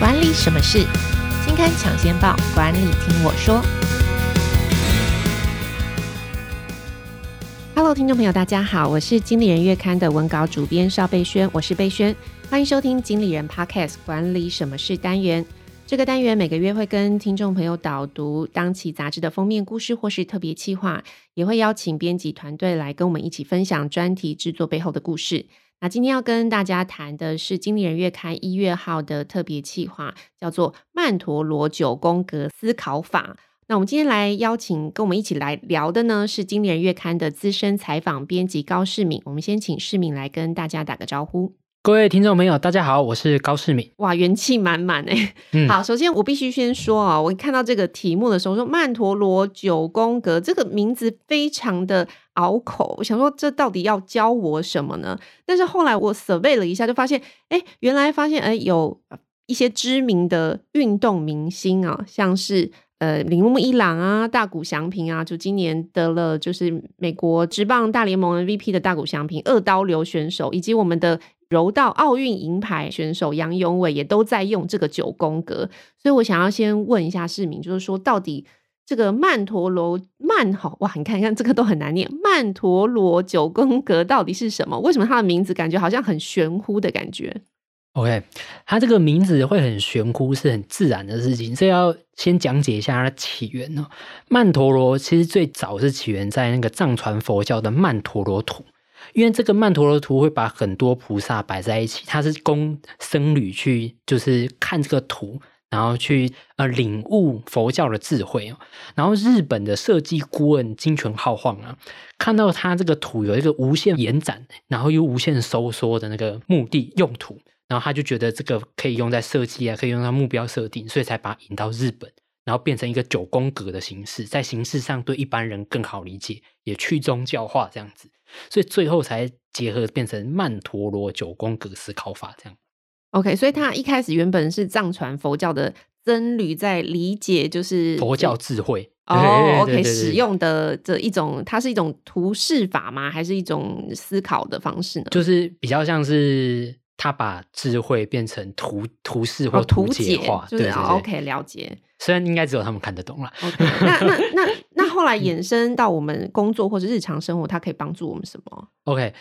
管理什么事？金刊抢先报，管理听我说。Hello，听众朋友，大家好，我是经理人月刊的文稿主编邵贝萱，我是贝萱，欢迎收听经理人 Podcast 管理什么事单元。这个单元每个月会跟听众朋友导读当期杂志的封面故事或是特别企划，也会邀请编辑团队来跟我们一起分享专题制作背后的故事。那今天要跟大家谈的是《经理人月刊》一月号的特别企划，叫做《曼陀罗九宫格思考法》。那我们今天来邀请跟我们一起来聊的呢，是《经理人月刊》的资深采访编辑高世敏。我们先请世敏来跟大家打个招呼。各位听众朋友，大家好，我是高世敏。哇，元气满满哎！嗯、好，首先我必须先说啊，我看到这个题目的时候，说曼陀罗九宫格这个名字非常的拗口，我想说这到底要教我什么呢？但是后来我 survey 了一下，就发现，哎，原来发现，哎，有一些知名的运动明星啊，像是呃铃木一朗啊、大谷翔平啊，就今年得了就是美国职棒大联盟 MVP 的大谷翔平，二刀流选手，以及我们的。柔道奥运银牌选手杨永伟也都在用这个九宫格，所以我想要先问一下市民，就是说到底这个曼陀罗曼好哇，你看你看这个都很难念，曼陀罗九宫格到底是什么？为什么它的名字感觉好像很玄乎的感觉？OK，它这个名字会很玄乎，是很自然的事情，所以要先讲解一下它的起源哦。曼陀罗其实最早是起源在那个藏传佛教的曼陀罗图。因为这个曼陀罗图会把很多菩萨摆在一起，它是供僧侣去就是看这个图，然后去呃领悟佛教的智慧。然后日本的设计顾问金泉浩晃啊，看到他这个土有一个无限延展，然后又无限收缩的那个目的用途，然后他就觉得这个可以用在设计啊，可以用在目标设定，所以才把它引到日本，然后变成一个九宫格的形式，在形式上对一般人更好理解，也去宗教化这样子。所以最后才结合变成曼陀罗九宫格思考法这样。OK，所以他一开始原本是藏传佛教的僧侣在理解，就是佛教智慧哦。OK，使用的这一种，它是一种图示法吗？还是一种思考的方式呢？就是比较像是他把智慧变成图图示或图解化，就是、对，对，对，OK，了解。虽然应该只有他们看得懂了。Okay, 那那那那 后来衍生到我们工作或者日常生活，它可以帮助我们什么？OK，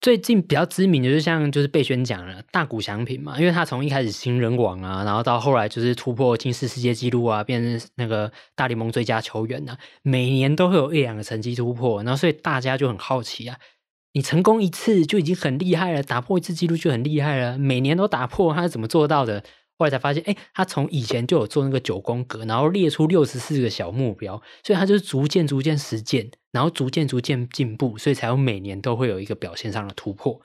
最近比较知名的就像就是被宣讲了大谷祥平嘛，因为他从一开始新人王啊，然后到后来就是突破金氏世界纪录啊，变成那个大联盟最佳球员啊，每年都会有一两个成绩突破，然后所以大家就很好奇啊，你成功一次就已经很厉害了，打破一次纪录就很厉害了，每年都打破，他是怎么做到的？后来才发现，哎，他从以前就有做那个九宫格，然后列出六十四个小目标，所以他就是逐渐逐渐实践，然后逐渐逐渐进步，所以才有每年都会有一个表现上的突破。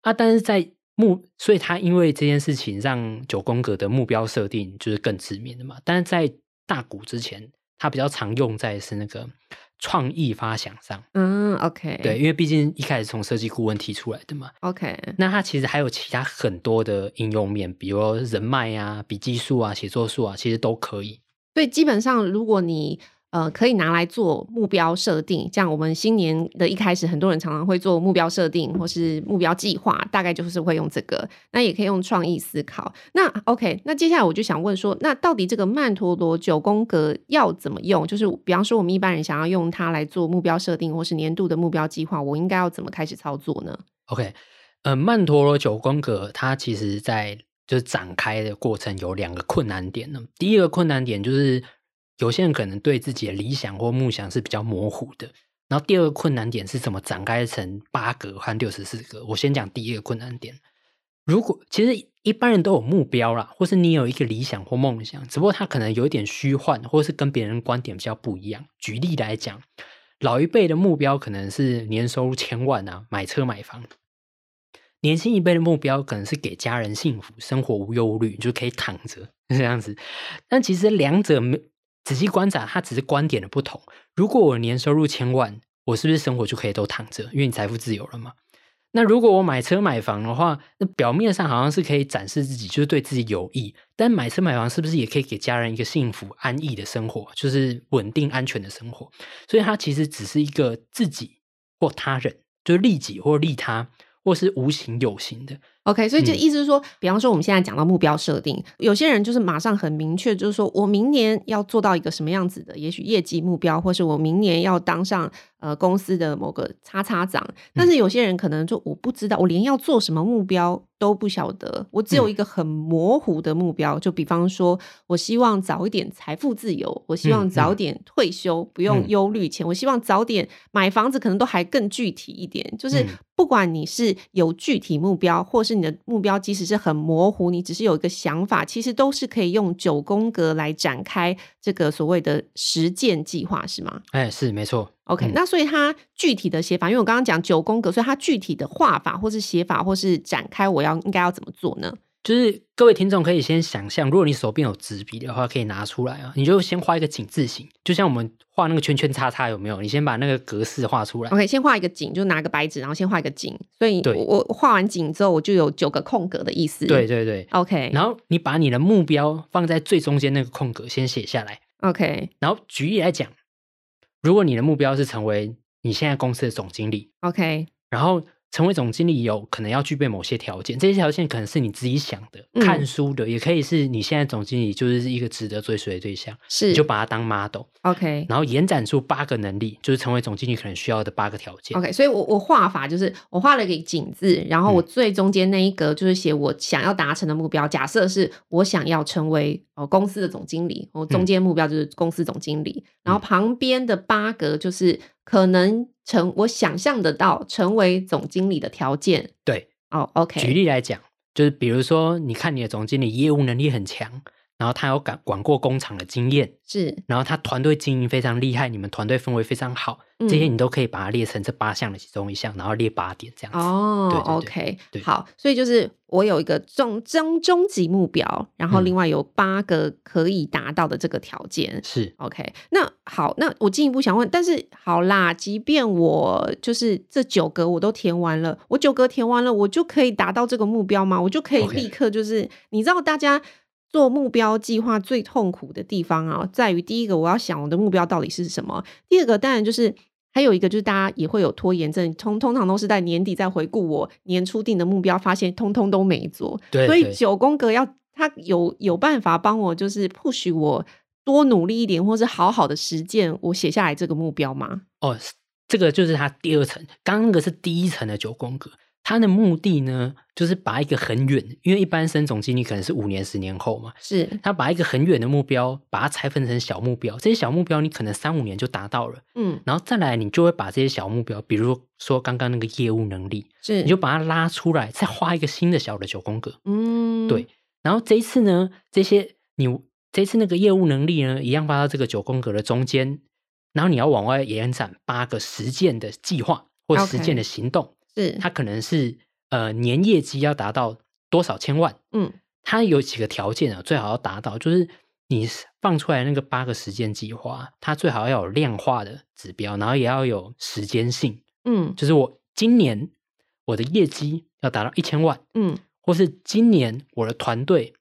啊，但是在目，所以他因为这件事情让九宫格的目标设定就是更知名的嘛。但是在大谷之前，他比较常用在是那个。创意发想上，嗯，OK，对，因为毕竟一开始从设计顾问提出来的嘛，OK，那它其实还有其他很多的应用面，比如人脉啊、笔记术啊、写作术啊，其实都可以。所以基本上，如果你呃，可以拿来做目标设定，像我们新年的一开始，很多人常常会做目标设定或是目标计划，大概就是会用这个。那也可以用创意思考。那 OK，那接下来我就想问说，那到底这个曼陀罗九宫格要怎么用？就是比方说，我们一般人想要用它来做目标设定或是年度的目标计划，我应该要怎么开始操作呢？OK，呃，曼陀罗九宫格它其实在就是展开的过程有两个困难点呢。第一个困难点就是。有些人可能对自己的理想或梦想是比较模糊的，然后第二个困难点是怎么展开成八格和六十四格。我先讲第一个困难点。如果其实一般人都有目标啦，或是你有一个理想或梦想，只不过他可能有一点虚幻，或是跟别人观点比较不一样。举例来讲，老一辈的目标可能是年收入千万啊，买车买房；年轻一辈的目标可能是给家人幸福，生活无忧无虑，就可以躺着 这样子。但其实两者没。仔细观察，它只是观点的不同。如果我年收入千万，我是不是生活就可以都躺着？因为你财富自由了嘛。那如果我买车买房的话，那表面上好像是可以展示自己，就是对自己有益。但买车买房是不是也可以给家人一个幸福安逸的生活，就是稳定安全的生活？所以它其实只是一个自己或他人，就是利己或利他，或是无形有形的。OK，所以就意思是说，嗯、比方说我们现在讲到目标设定，有些人就是马上很明确，就是说我明年要做到一个什么样子的，也许业绩目标，或是我明年要当上呃公司的某个叉叉长。但是有些人可能就我不知道，我连要做什么目标都不晓得，我只有一个很模糊的目标。嗯、就比方说，我希望早一点财富自由，我希望早点退休，嗯、不用忧虑钱，嗯、我希望早点买房子，可能都还更具体一点，就是。不管你是有具体目标，或是你的目标即使是很模糊，你只是有一个想法，其实都是可以用九宫格来展开这个所谓的实践计划，是吗？哎，是没错。OK，、嗯、那所以它具体的写法，因为我刚刚讲九宫格，所以它具体的画法，或是写法，或是展开，我要应该要怎么做呢？就是各位听众可以先想象，如果你手边有纸笔的话，可以拿出来啊。你就先画一个井字形，就像我们画那个圈圈叉叉，有没有？你先把那个格式画出来。OK，先画一个井，就拿个白纸，然后先画一个井。所以我，我我画完井之后，我就有九个空格的意思。对对对，OK。然后你把你的目标放在最中间那个空格，先写下来。OK。然后举例来讲，如果你的目标是成为你现在公司的总经理，OK。然后。成为总经理有可能要具备某些条件，这些条件可能是你自己想的、嗯、看书的，也可以是你现在总经理就是一个值得追随的对象，是你就把它当 model。OK，然后延展出八个能力，就是成为总经理可能需要的八个条件。OK，所以我我画法就是我画了一个井字，然后我最中间那一格就是写我想要达成的目标。嗯、假设是我想要成为哦公司的总经理，我中间目标就是公司总经理，嗯、然后旁边的八格就是可能。成我想象得到成为总经理的条件，对哦、oh，OK。举例来讲，就是比如说，你看你的总经理业务能力很强，然后他有管管过工厂的经验，是，然后他团队经营非常厉害，你们团队氛围非常好。这些你都可以把它列成这八项的其中一项，然后列八点这样子。哦对对对，OK，对好，所以就是我有一个终终终极目标，然后另外有八个可以达到的这个条件。嗯、是 OK，那好，那我进一步想问，但是好啦，即便我就是这九格我都填完了，我九格填完了，我就可以达到这个目标吗？我就可以立刻就是.你知道大家。做目标计划最痛苦的地方啊，在于第一个，我要想我的目标到底是什么；第二个，当然就是还有一个，就是大家也会有拖延症，通通常都是在年底再回顾我年初定的目标，发现通通都没做。对，所以九宫格要他有有办法帮我，就是 push 我多努力一点，或是好好的实践我写下来这个目标吗？哦，这个就是他第二层，刚刚那个是第一层的九宫格。他的目的呢，就是把一个很远，因为一般升总经理可能是五年、十年后嘛，是。他把一个很远的目标，把它拆分成小目标，这些小目标你可能三五年就达到了，嗯，然后再来你就会把这些小目标，比如说刚刚那个业务能力，是。你就把它拉出来，再画一个新的小的九宫格，嗯，对，然后这一次呢，这些你这次那个业务能力呢，一样发到这个九宫格的中间，然后你要往外延展八个实践的计划或实践的行动。Okay. 是，它可能是呃年业绩要达到多少千万？嗯，它有几个条件啊，最好要达到，就是你放出来那个八个时间计划，它最好要有量化的指标，然后也要有时间性。嗯，就是我今年我的业绩要达到一千万，嗯，或是今年我的团队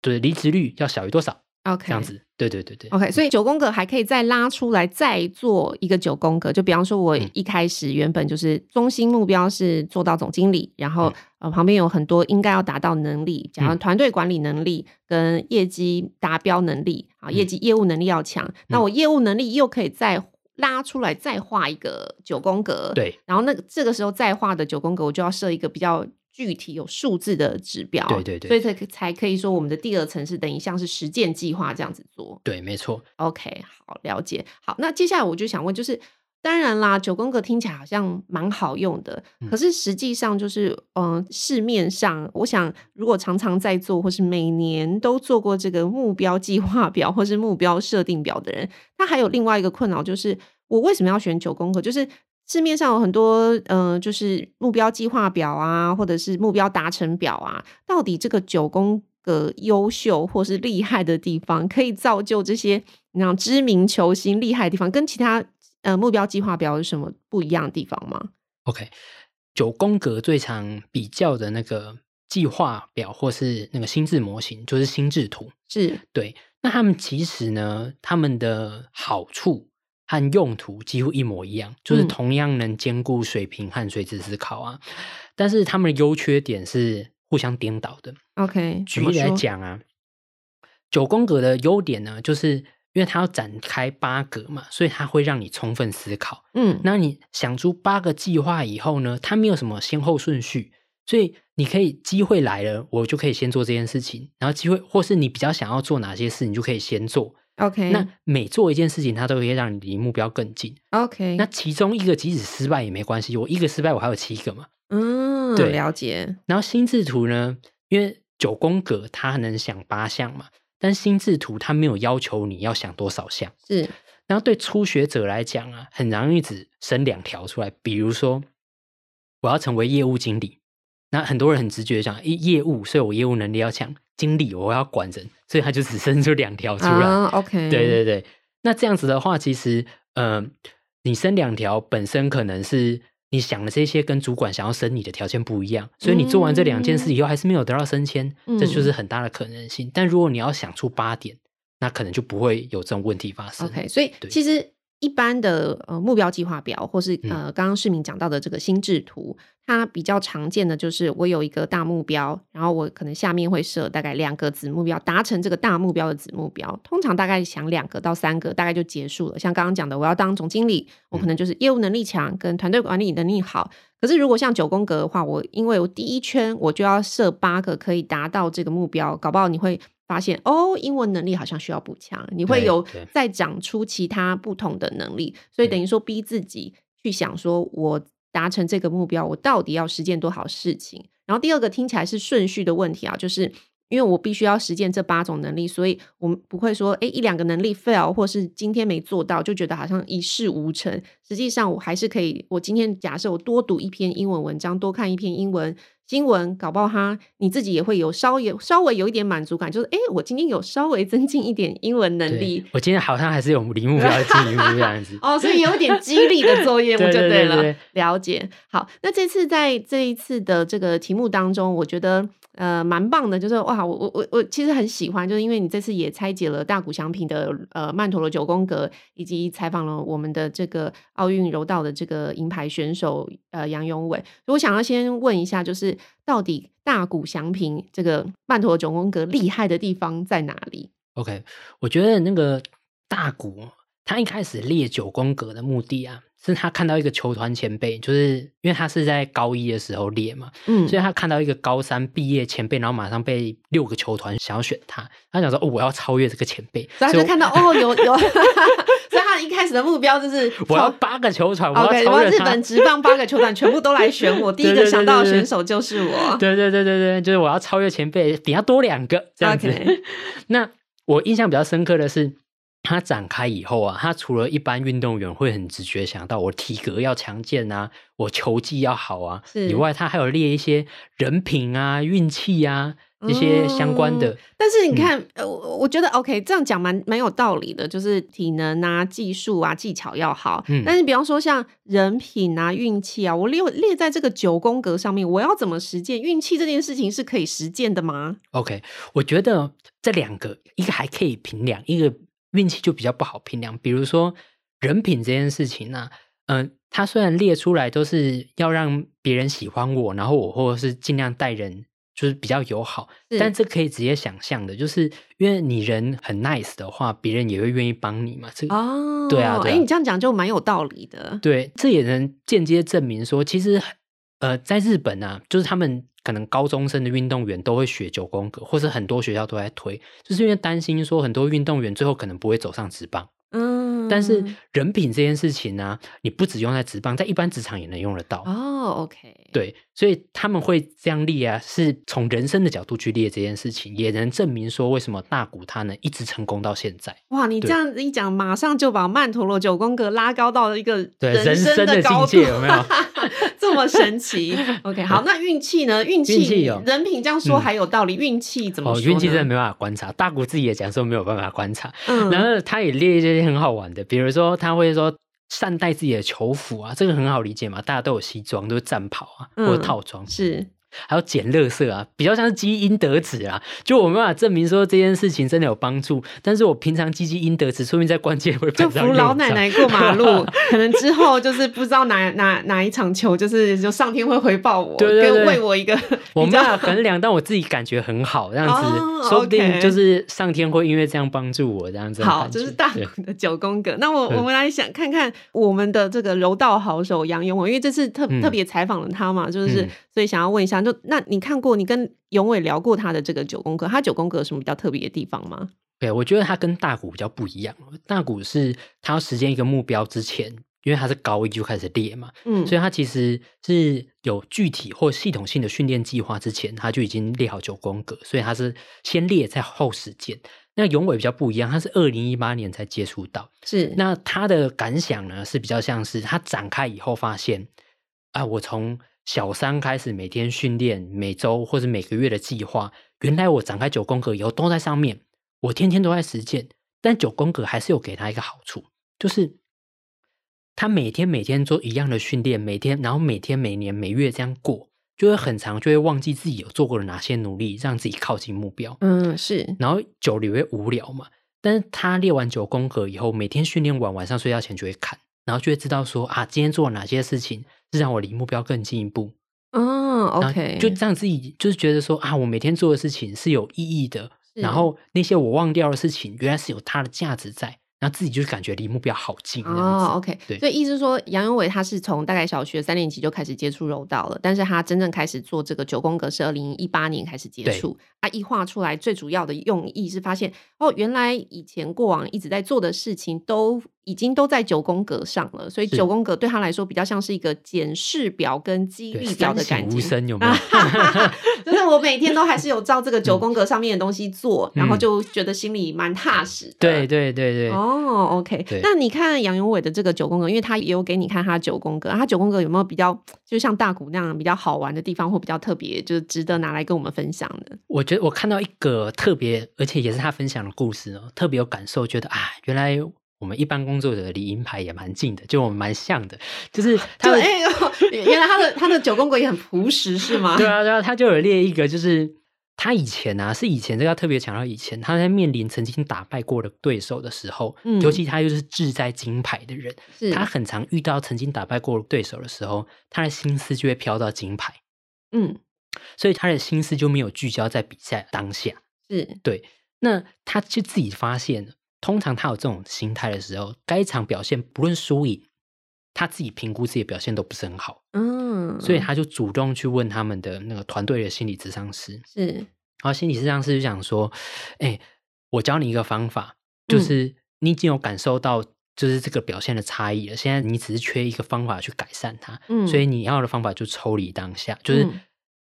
的离职率要小于多少？OK，这样子。对对对对，OK，所以九宫格还可以再拉出来，再做一个九宫格。就比方说，我一开始原本就是中心目标是做到总经理，然后呃旁边有很多应该要达到能力，假如团队管理能力跟业绩达标能力啊，业绩业务能力要强。那我业务能力又可以再拉出来，再画一个九宫格。对，然后那个这个时候再画的九宫格，我就要设一个比较。具体有数字的指标，对对对，所以才才可以说我们的第二层是等于像是实践计划这样子做。对，没错。OK，好，了解。好，那接下来我就想问，就是当然啦，九宫格听起来好像蛮好用的，嗯、可是实际上就是，嗯、呃，市面上，我想如果常常在做，或是每年都做过这个目标计划表或是目标设定表的人，他还有另外一个困扰，就是我为什么要选九宫格？就是市面上有很多，嗯、呃，就是目标计划表啊，或者是目标达成表啊，到底这个九宫格优秀或是厉害的地方，可以造就这些那知名球星厉害的地方，跟其他呃目标计划表有什么不一样的地方吗？OK，九宫格最常比较的那个计划表或是那个心智模型，就是心智图，是对。那他们其实呢，他们的好处。和用途几乎一模一样，就是同样能兼顾水平和垂直思考啊。嗯、但是他们的优缺点是互相颠倒的。OK，举例来讲啊，九宫格的优点呢，就是因为它要展开八格嘛，所以它会让你充分思考。嗯，那你想出八个计划以后呢，它没有什么先后顺序，所以你可以机会来了，我就可以先做这件事情，然后机会或是你比较想要做哪些事，你就可以先做。OK，那每做一件事情，它都可以让你离目标更近。OK，那其中一个即使失败也没关系，我一个失败，我还有七个嘛。嗯，对，了解。然后心智图呢，因为九宫格它能想八项嘛，但心智图它没有要求你要想多少项。是，然后对初学者来讲啊，很容易只生两条出来。比如说，我要成为业务经理，那很多人很直觉想，业务，所以我业务能力要强。经理，我要管人，所以他就只生出两条出来。Uh, OK，对对对。那这样子的话，其实，嗯、呃，你生两条本身可能是你想的这些跟主管想要升你的条件不一样，所以你做完这两件事以后还是没有得到升迁，嗯、这就是很大的可能性。但如果你要想出八点，那可能就不会有这种问题发生。OK，所以其实。一般的呃目标计划表，或是呃刚刚市民讲到的这个心智图，嗯，它比较常见的就是我有一个大目标，然后我可能下面会设大概两个子目标，达成这个大目标的子目标，通常大概想两个到三个，大概就结束了。像刚刚讲的，我要当总经理，我可能就是业务能力强，跟团队管理能力好。可是如果像九宫格的话，我因为我第一圈我就要设八个可以达到这个目标，搞不好你会。发现哦，英文能力好像需要补强，你会有再长出其他不同的能力，所以等于说逼自己去想说，我达成这个目标，我到底要实践多少事情？然后第二个听起来是顺序的问题啊，就是因为我必须要实践这八种能力，所以我们不会说，诶，一两个能力 fail，或是今天没做到，就觉得好像一事无成。实际上，我还是可以，我今天假设我多读一篇英文文章，多看一篇英文。新闻搞不好哈，你自己也会有稍微稍微有一点满足感，就是哎，我今天有稍微增进一点英文能力。我今天好像还是有离目标近一步这样子。哦，所以有点激励的作业，我就对了。了解。好，那这次在这一次的这个题目当中，我觉得。呃，蛮棒的，就是哇，我我我我其实很喜欢，就是因为你这次也拆解了大谷祥平的呃曼陀罗九宫格，以及采访了我们的这个奥运柔道的这个银牌选手呃杨永伟。我想要先问一下，就是到底大谷祥平这个曼陀罗九宫格厉害的地方在哪里？OK，我觉得那个大谷他一开始列九宫格的目的啊。是他看到一个球团前辈，就是因为他是在高一的时候列嘛，嗯，所以他看到一个高三毕业前辈，然后马上被六个球团想要选他，他想说哦，我要超越这个前辈，所以他就看到 哦，有有，所以他一开始的目标就是 我要八个球团，我要超越他，日本职棒八个球团全部都来选我，第一个想到的选手就是我，对对对对对，就是我要超越前辈，比他多两个这样子。Okay. 那我印象比较深刻的是。他展开以后啊，它除了一般运动员会很直觉想到我体格要强健啊，我球技要好啊，以外，它还有列一些人品啊、运气啊这些相关的。嗯、但是你看，呃、我觉得 OK，这样讲蛮蛮有道理的，就是体能啊、技术啊、技巧要好。嗯，但是比方说像人品啊、运气啊，我列列在这个九宫格上面，我要怎么实践运气这件事情是可以实践的吗？OK，我觉得这两个一个还可以评量，一个。运气就比较不好评量，比如说人品这件事情呢、啊，嗯、呃，他虽然列出来都是要让别人喜欢我，然后我或者是尽量待人就是比较友好，但这可以直接想象的，就是因为你人很 nice 的话，别人也会愿意帮你嘛。这个哦，对啊，哎、啊，你这样讲就蛮有道理的。对，这也能间接证明说，其实呃，在日本啊，就是他们。可能高中生的运动员都会学九宫格，或是很多学校都在推，就是因为担心说很多运动员最后可能不会走上职棒。嗯，但是人品这件事情呢、啊，你不只用在职棒，在一般职场也能用得到。哦，OK，对，所以他们会这样列啊，是从人生的角度去列这件事情，也能证明说为什么大谷他能一直成功到现在。哇，你这样子一讲，马上就把曼陀罗九宫格拉高到了一个人生的境界，有没有？这么神奇？OK，好，那运气呢？运气、哦、人品这样说还有道理，运、嗯、气怎么说？运气真的没办法观察，大谷自己也讲说没有办法观察。嗯，然后他也列一些。很好玩的，比如说他会说善待自己的球服啊，这个很好理解嘛，大家都有西装，都是战袍啊，或者套装。是，还有捡垃圾啊，比较像是积阴德值啊。就我没办法证明说这件事情真的有帮助，但是我平常积积阴德值，说明在关键会就扶老奶奶过马路，可能之后就是不知道哪哪哪一场球，就是就上天会回报我，对对对，为我一个我没办法衡量，但我自己感觉很好，这样子，哦、说不定就是上天会因为这样帮助我这样子。好，这、就是大谷的九宫格。那我我们来想看看我们的这个柔道好手杨勇纬，因为这次特、嗯、特别采访了他嘛，就是、嗯、所以想要问一下。就那你看过，你跟永伟聊过他的这个九宫格，他九宫格有什么比较特别的地方吗？对，我觉得他跟大谷比较不一样。大谷是他要实现一个目标之前，因为他是高一就开始列嘛，嗯，所以他其实是有具体或系统性的训练计划之前，他就已经列好九宫格，所以他是先列再后实践。那永伟比较不一样，他是二零一八年才接触到，是那他的感想呢是比较像是他展开以后发现，啊，我从小三开始每天训练，每周或者每个月的计划，原来我展开九宫格以后都在上面，我天天都在实践。但九宫格还是有给他一个好处，就是他每天每天做一样的训练，每天然后每天每年每月这样过，就会很长，就会忘记自己有做过了哪些努力，让自己靠近目标。嗯，是。然后久了也会无聊嘛。但是他列完九宫格以后，每天训练完，晚上睡觉前就会看，然后就会知道说啊，今天做了哪些事情。是让我离目标更进一步。嗯，OK，就这样自己就是觉得说啊，我每天做的事情是有意义的，然后那些我忘掉的事情，原来是有它的价值在。然后自己就是感觉离目标好近哦，OK，对，所以意思是说，杨永伟他是从大概小学三年级就开始接触柔道了，但是他真正开始做这个九宫格是二零一八年开始接触。他一画出来，最主要的用意是发现哦，原来以前过往一直在做的事情都已经都在九宫格上了，所以九宫格对他来说比较像是一个检视表跟激励表的感觉。无声有 没有？就是我每天都还是有照这个九宫格上面的东西做，嗯、然后就觉得心里蛮踏实的。对对对对。哦。哦，OK，那你看杨永伟的这个九宫格，因为他也有给你看他九宫格，他九宫格有没有比较，就像大鼓那样比较好玩的地方，或比较特别，就是值得拿来跟我们分享的？我觉得我看到一个特别，而且也是他分享的故事哦，特别有感受，觉得啊，原来我们一般工作者离银牌也蛮近的，就我们蛮像的，就是 他的哎呦，原来他的他的九宫格也很朴实，是吗？对啊，对啊，他就有列一个，就是。他以前啊，是以前这个要特别强调，以前他在面临曾经打败过的对手的时候，嗯，尤其他又是志在金牌的人，是他很常遇到曾经打败过的对手的时候，他的心思就会飘到金牌，嗯，所以他的心思就没有聚焦在比赛当下，是对。那他就自己发现，通常他有这种心态的时候，该场表现不论输赢。他自己评估自己的表现都不是很好，嗯，所以他就主动去问他们的那个团队的心理咨商师，是，然后心理咨商师就想说，哎、欸，我教你一个方法，就是你已经有感受到就是这个表现的差异了，现在你只是缺一个方法去改善它，嗯，所以你要的方法就抽离当下，就是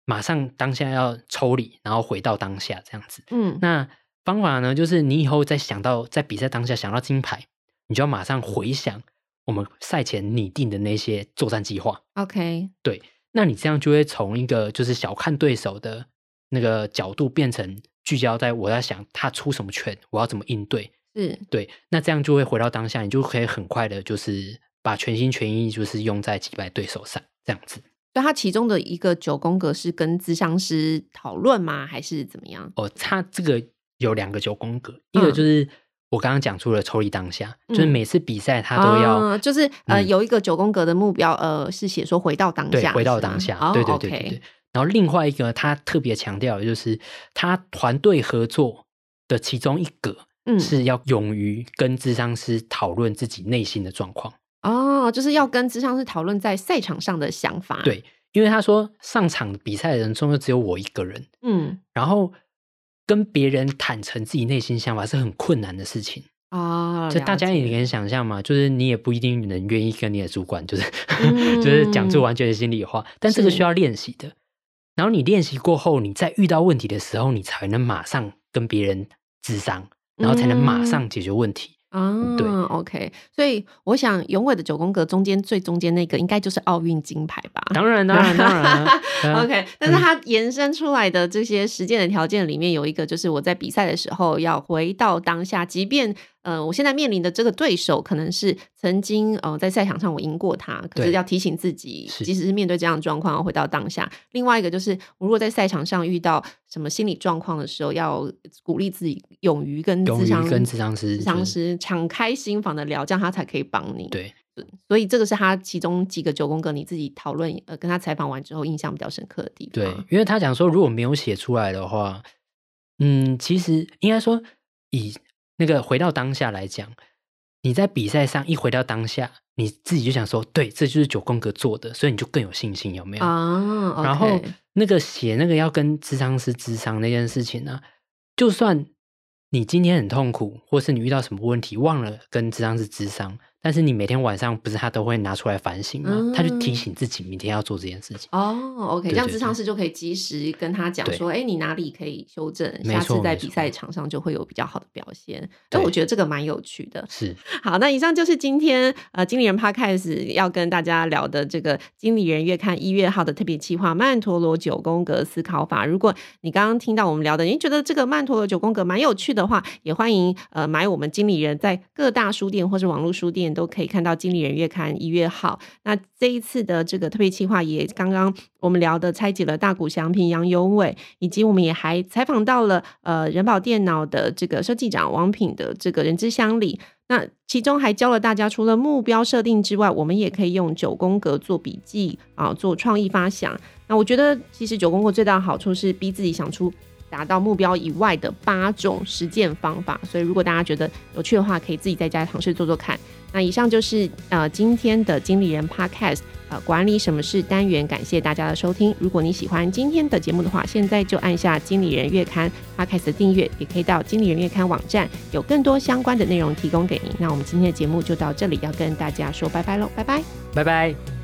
马上当下要抽离，然后回到当下这样子，嗯，那方法呢，就是你以后再想到在比赛当下想到金牌，你就要马上回想。我们赛前拟定的那些作战计划，OK，对，那你这样就会从一个就是小看对手的那个角度，变成聚焦在我在想他出什么拳，我要怎么应对，是对，那这样就会回到当下，你就可以很快的，就是把全心全意就是用在击败对手上，这样子。那他其中的一个九宫格是跟咨商师讨论吗？还是怎么样？哦，他这个有两个九宫格，一个就是。嗯我刚刚讲出了抽离当下，嗯、就是每次比赛他都要，嗯、就是呃有一个九宫格的目标，呃是写说回到当下，回到当下，对对对对对。然后另外一个他特别强调的就是他团队合作的其中一个，嗯是要勇于跟智商师讨论自己内心的状况。哦，就是要跟智商师讨论在赛场上的想法。对，因为他说上场比赛的人中就只有我一个人，嗯，然后。跟别人坦诚自己内心想法是很困难的事情啊，就大家也可以想象嘛，就是你也不一定能愿意跟你的主管，就是、嗯、就是讲出完全的心里话，但这个需要练习的。然后你练习过后，你在遇到问题的时候，你才能马上跟别人智商，然后才能马上解决问题。嗯啊，对，OK，所以我想永伟的九宫格中间最中间那个应该就是奥运金牌吧？当然，当然，当然，OK。但是它延伸出来的这些实践的条件里面有一个，就是我在比赛的时候要回到当下，即便呃，我现在面临的这个对手可能是曾经呃在赛场上我赢过他，可是要提醒自己，即使是面对这样的状况，要回到当下。另外一个就是，我如果在赛场上遇到什么心理状况的时候，要鼓励自己勇于跟咨商跟咨商师、咨商师敞开心房的聊，这样他才可以帮你。对，所以这个是他其中几个九宫格，你自己讨论呃跟他采访完之后印象比较深刻的地方。对，因为他讲说如果没有写出来的话，嗯，其实应该说以那个回到当下来讲。你在比赛上一回到当下，你自己就想说，对，这就是九宫格做的，所以你就更有信心，有没有？啊，okay、然后那个写那个要跟智商师智商那件事情呢，就算你今天很痛苦，或是你遇到什么问题，忘了跟智商师智商。但是你每天晚上不是他都会拿出来反省吗？嗯、他就提醒自己明天要做这件事情。哦，OK，这样智商师就可以及时跟他讲说，哎，你哪里可以修正，下次在比赛场上就会有比较好的表现。所以我觉得这个蛮有趣的。是，好，那以上就是今天呃经理人 Podcast 要跟大家聊的这个经理人月刊一月号的特别企划——曼陀罗九宫格思考法。如果你刚刚听到我们聊的，你觉得这个曼陀罗九宫格蛮有趣的话，也欢迎呃买我们经理人在各大书店或是网络书店。都可以看到《经理人月刊》一月号。那这一次的这个特别企划，也刚刚我们聊的拆解了大谷祥平、杨有伟，以及我们也还采访到了呃人保电脑的这个设计长王品的这个人之乡里。那其中还教了大家，除了目标设定之外，我们也可以用九宫格做笔记啊，做创意发想。那我觉得，其实九宫格最大的好处是逼自己想出。达到目标以外的八种实践方法，所以如果大家觉得有趣的话，可以自己在家尝试做做看。那以上就是呃今天的经理人 Podcast 呃管理什么事单元，感谢大家的收听。如果你喜欢今天的节目的话，现在就按下经理人月刊 Podcast 的订阅，也可以到经理人月刊网站有更多相关的内容提供给您。那我们今天的节目就到这里，要跟大家说拜拜喽，拜拜，拜拜。